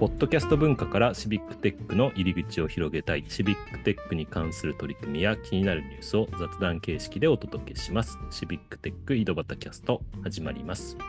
ポッドキャスト文化からシビックテックの入り口を広げたい、シビックテックに関する取り組みや気になるニュースを雑談形式でお届けします。シビックテック井戸端キャスト始まります。は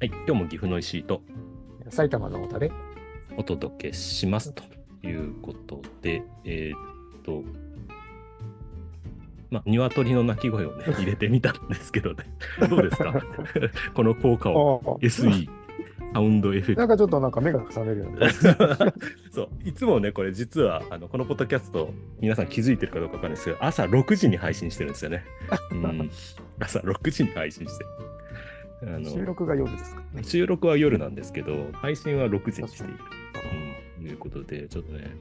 い、今日も岐阜の石井と埼玉の小田で。お届けしますということで、えーっと、まあ、鶏の鳴き声をね、入れてみたんですけどね、どうですか？この効果を。あ SE、サウンドエフェクトなんかちょっとなんか目が覚めるよね。そう。いつもねこれ実はあのこのポッドキャスト皆さん気づいてるかどうかわかんないですけど朝6時に配信してるんですよね、うん、朝6時に配信して。るあの。収録が夜ですか？ね。収録は夜なんですけど配信は6時にしている。と、うん、いうことでちょっとね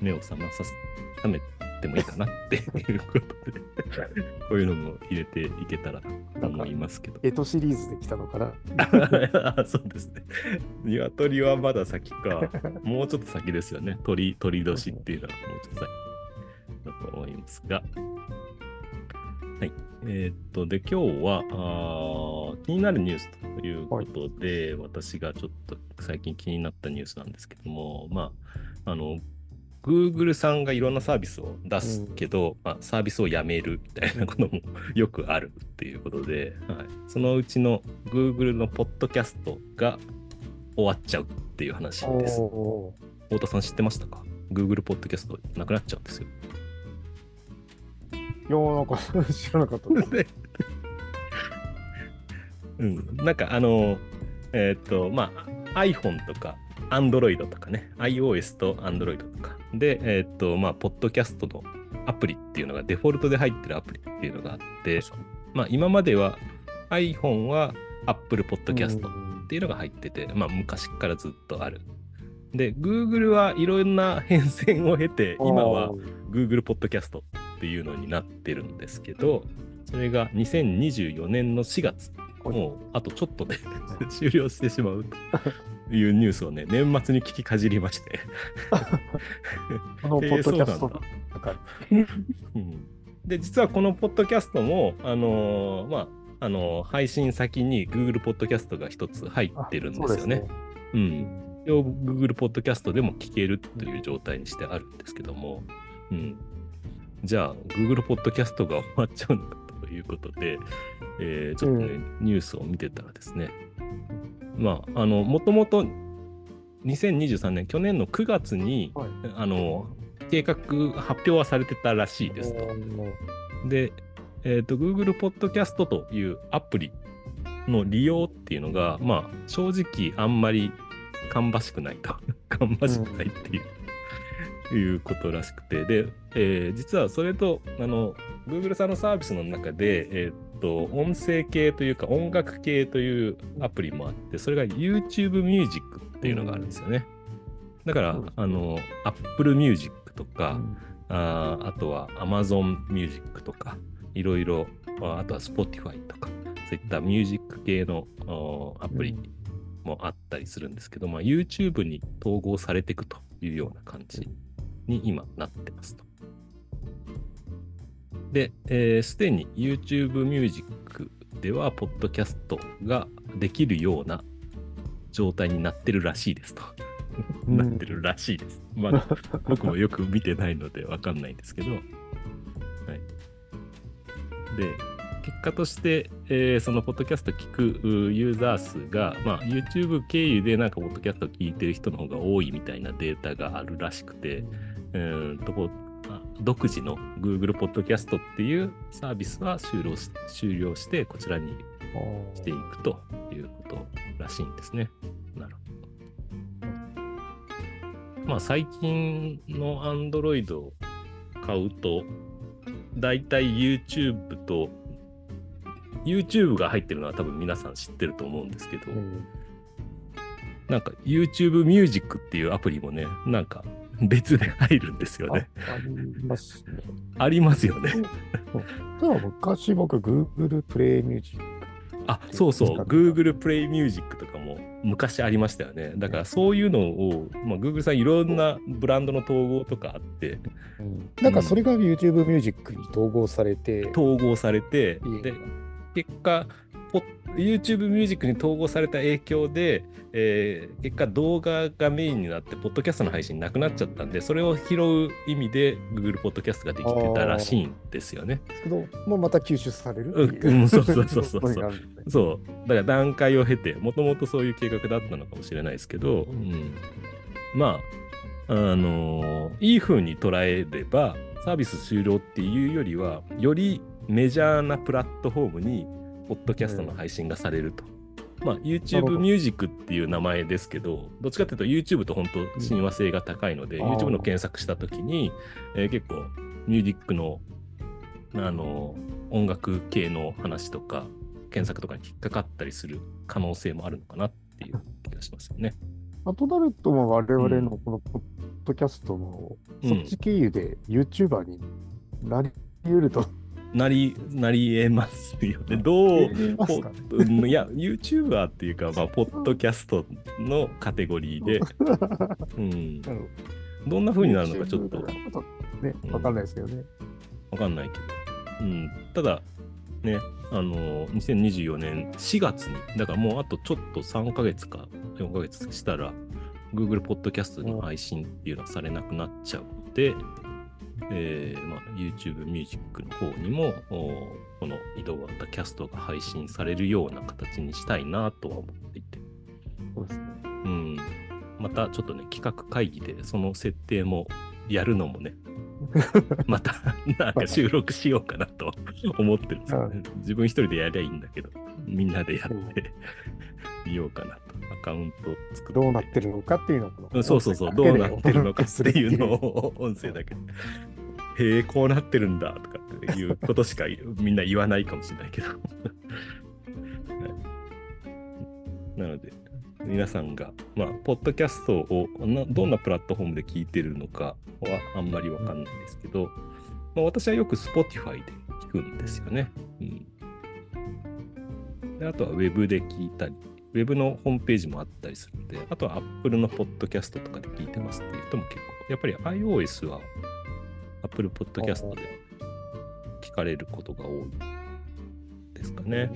目を覚まさせ覚めてもいいかなっていうことでこういうのも入れていけたらと思いますけどエトシリーズで来たのかな？あそうですね。鶏はまだ先か。もうちょっと先ですよね。鳥、鳥年っていうのはもうちょっと先だと思いますが。はい。えーっと、で、今日はあー気になるニュースということで、私がちょっと最近気になったニュースなんですけども、まあ、あの、Google さんがいろんなサービスを出すけど、まあ、サービスをやめるみたいなこともよくあるっていうことで、はい、そのうちの Google のポッドキャストが終わっちゃうっていう話です。お太田さん知ってましたか ?Google ポッドキャストなくなっちゃうんですよ。ーいや、なんか知らなかったです。うん、なんかあの、えーっと、まあ、iPhone とか Android とかね、iOS と Android とか。で、えーっと、まあ、ポッドキャストのアプリっていうのがデフォルトで入ってるアプリっていうのがあって、まあ、今までは iPhone は Apple Podcast っていうのが入ってて、まあ、昔からずっとある。で、Google はいろんな変遷を経て、今は Google Podcast っていうのになってるんですけど、それが2024年の4月、もうあとちょっとで 終了してしまう。というニュースをね、年末に聞きかじりまして、このポッドキャストえーそうなんだなんかうん。で、実はこのポッドキャストも、あのーまあ、あのー配信先に Google ポッドキャストが一つ入ってるんですよね。う。うん。一応 Google ポッドキャストでも聞けるという状態にしてあるんですけども、うん。じゃあ、Google ポッドキャストが終わっちゃうのかということで、えーちょっとね、うニュースを見てたらですね、まあ、あの、もともと2023年、去年の9月に、はいあの、計画発表はされてたらしいですと。で、えっ、と、Google ポッドキャストというアプリの利用っていうのが、まあ、正直あんまり芳しくないと。芳しくないっていう、いうことらしくて。で、えー実はそれと、あの、Google さんのサービスの中で、えっ、と、音声系というか音楽系というアプリもあって、それが YouTube Music っていうのがあるんですよね。だからあの、Apple Music とうか、んあーあとは Amazon Music とか、いろいろ、ああとは Spotify とか、そういったミュージック系のおアプリもあったりするんですけど、まあ、YouTube に統合されていくというような感じに今なってますと。で、えーすでに YouTube Music では、ポッドキャストができるような状態になってるらしいですと。うんなってるらしいです。まだ 僕もよく見てないのでわかんないんですけど。はい、で、結果として、えーそのポッドキャスト聞くうユーザー数が、まあ、YouTube 経由でなんかポッドキャスト聞いてる人の方が多いみたいなデータがあるらしくて、うーんと独自の Google ポッドキャストっていうサービスは終了し終了して、こちらにしていくということらしいんですね。なるほど。まあ最近の Android を買うと、だいたい YouTube と YouTube が入ってるのは多分皆さん知ってると思うんですけど、うんなんか YouTube Music っていうアプリもね、なんか別で入るんですよね。あありますね。ありますよね。ただ昔僕 Google プレイミュージックあ、そうそう、使った。Google Play Music とかも昔ありましたよね。だからそういうのを、まあ、Google さんいろんなブランドの統合とかあって、うん。なんかそれが YouTube ミュージックに統合されて、統合されて、で、結果、ポ YouTube ミュージックに統合された影響で、えー結果動画がメインになって、ポッドキャストの配信なくなっちゃったんで、それを拾う意味で Google ポッドキャストができてたらしいんですよね。けど、もうまた吸収されるううんうんそうそうそうそうねそう。だから段階を経て、もともとそういう計画だったのかもしれないですけど、うん、まあ、あのーいい風に捉えれば、サービス終了っていうよりは、よりメジャーなプラットフォームに、ポッドキャストの配信がされると。まあ、なる YouTube ほどミュージックっていう名前ですけど、どっちかっていうと YouTube と本当親和性が高いので、あー YouTube の検索したときに、えー結構ミュージックの、あのー音楽系の話とか、検索とかに引っかかったりする可能性もあるのかなっていう気がしますよね。あとなると、まあ我々のこのポッドキャストの、うんそっち経由で YouTuber になり得ると。なり、なり得ますよね。どう、いや、YouTuber っていうか、まあ、ポッドキャストのカテゴリーで、うん、どどんな風になるのかちょっと。ね、わかんないですけどね。わかんないけど、うん、ただ、ね、あの、2024年4月に、だからもうあとちょっと3ヶ月か4ヶ月したら、Google ポッドキャストの配信っていうのはされなくなっちゃうので、えーまあ、YouTube ミュージックの方にも、おこの移動型キャストが配信されるような形にしたいなとは思っていて、そうですね。うん、またちょっとね、企画会議でその設定もやるのもね、またなんか収録しようかなと思ってるんですよね。自分一人でやりゃいいんだけど、みんなでやってみようかなと。アカウント作って。どうなってるのかっていうのをそうそうそう、どうなってるのかっていうのを音声だけで。へえ、こうなってるんだとかっていうことしかみんな言わないかもしれないけど。はいなので、皆さんが、まあ、ポッドキャストをなどんなプラットフォームで聞いてるのかはあんまりわかんないですけど、まあ、私はよく Spotify で聞くんですよね。うん、であとは Web で聞いたり、ウェブのホームページもあったりするので、あとは Apple のポッドキャストとかで聞いてますっていう人も結構、やっぱり iOS は Apple ポッドキャストで聞かれることが多いですかね。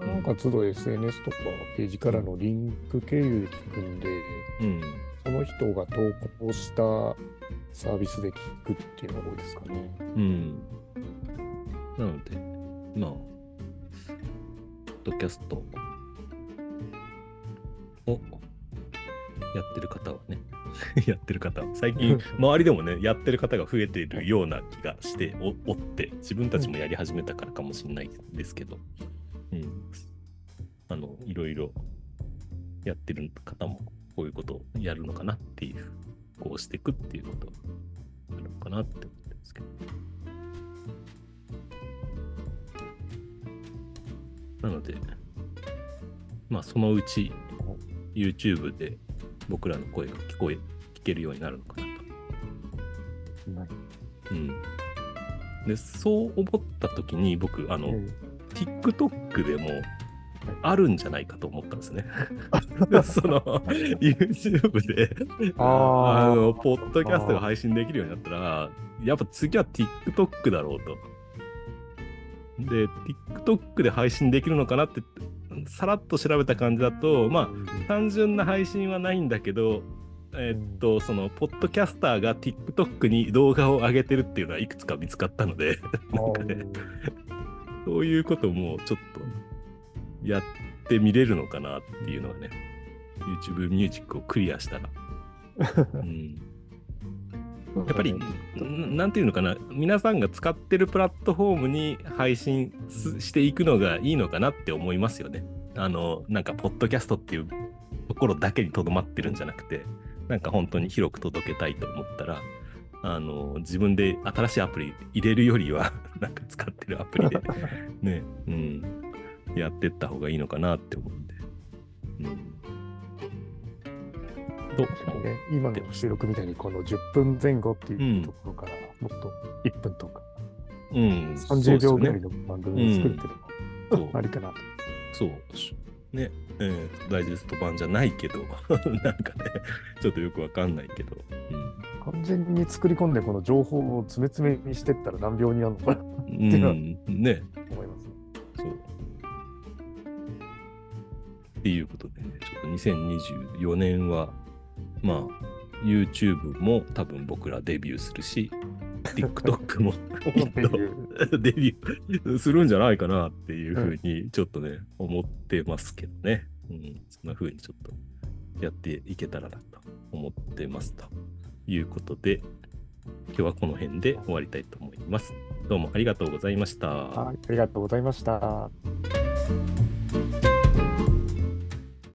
なんか都度 SNS とかページからのリンク経由で聞くんで、うん。その人が投稿したサービスで聞くっていうのが多いですかね。うん。なので、まあ、ポッドキャストをやってる方はね、やってる方は、最近、周りでもね、やってる方が増えているような気がしておおって、自分たちもやり始めたからかもしれないですけど、うん。あの、いろいろやってる方も、こういうことをやるのかなっていう、こうしていくっていうことはあるのかなって思ってるんですけど。なので、まあ、そのうち YouTube で僕らの声が聞こえ、聞けるようになるのかなと。うん。で、そう思った時に僕、あの、ほど TikTok でもあるんじゃないかと思ったんですね。その YouTube であの、ポッドキャストが配信できるようになったら、やっぱ次は TikTok だろうと。で、TikTok で配信できるのかなって、さらっと調べた感じだと、まあ、単純な配信はないんだけど、えーっと、その、ポッドキャスターが TikTok に動画を上げてるっていうのはいくつか見つかったので、なんかね、そういうこともちょっとやってみれるのかなっていうのはね、YouTube ミュージックをクリアしたら。うん、やっぱり、んなんていうのかな、皆さんが使ってるプラットフォームに配信すしていくのがいいのかなって思いますよね。あの、なんか、ポッドキャストっていうところだけにとどまってるんじゃなくて、なんか本当に広く届けたいと思ったら、あの、自分で新しいアプリ入れるよりは、なんか使ってるアプリで、ね、うん、やってった方がいいのかなって思うんで。うん。とね、今の収録みたいにこの10分前後っていうところから、もっと1分とかうん。30秒ぐらいの番組を作るっていうのもありかなと。そう。ね、えー、ダイジェスト版じゃないけど、なんかね、ちょっとよくわかんないけど。うん。完全に作り込んでこの情報を詰め詰めにしてったら何秒になるのかなとうん、いうのはね、思います。そう。っていうことでね、ちょっと2024年は、まあ、YouTube も多分僕らデビューするし、TikTok もきっとデビューするんじゃないかなっていうふうにちょっとね、思ってますけどね。うん、そんなふうにちょっとやっていけたらなと思ってますということで、今日はこの辺で終わりたいと思います。どうもありがとうございました。はい、ありがとうございました。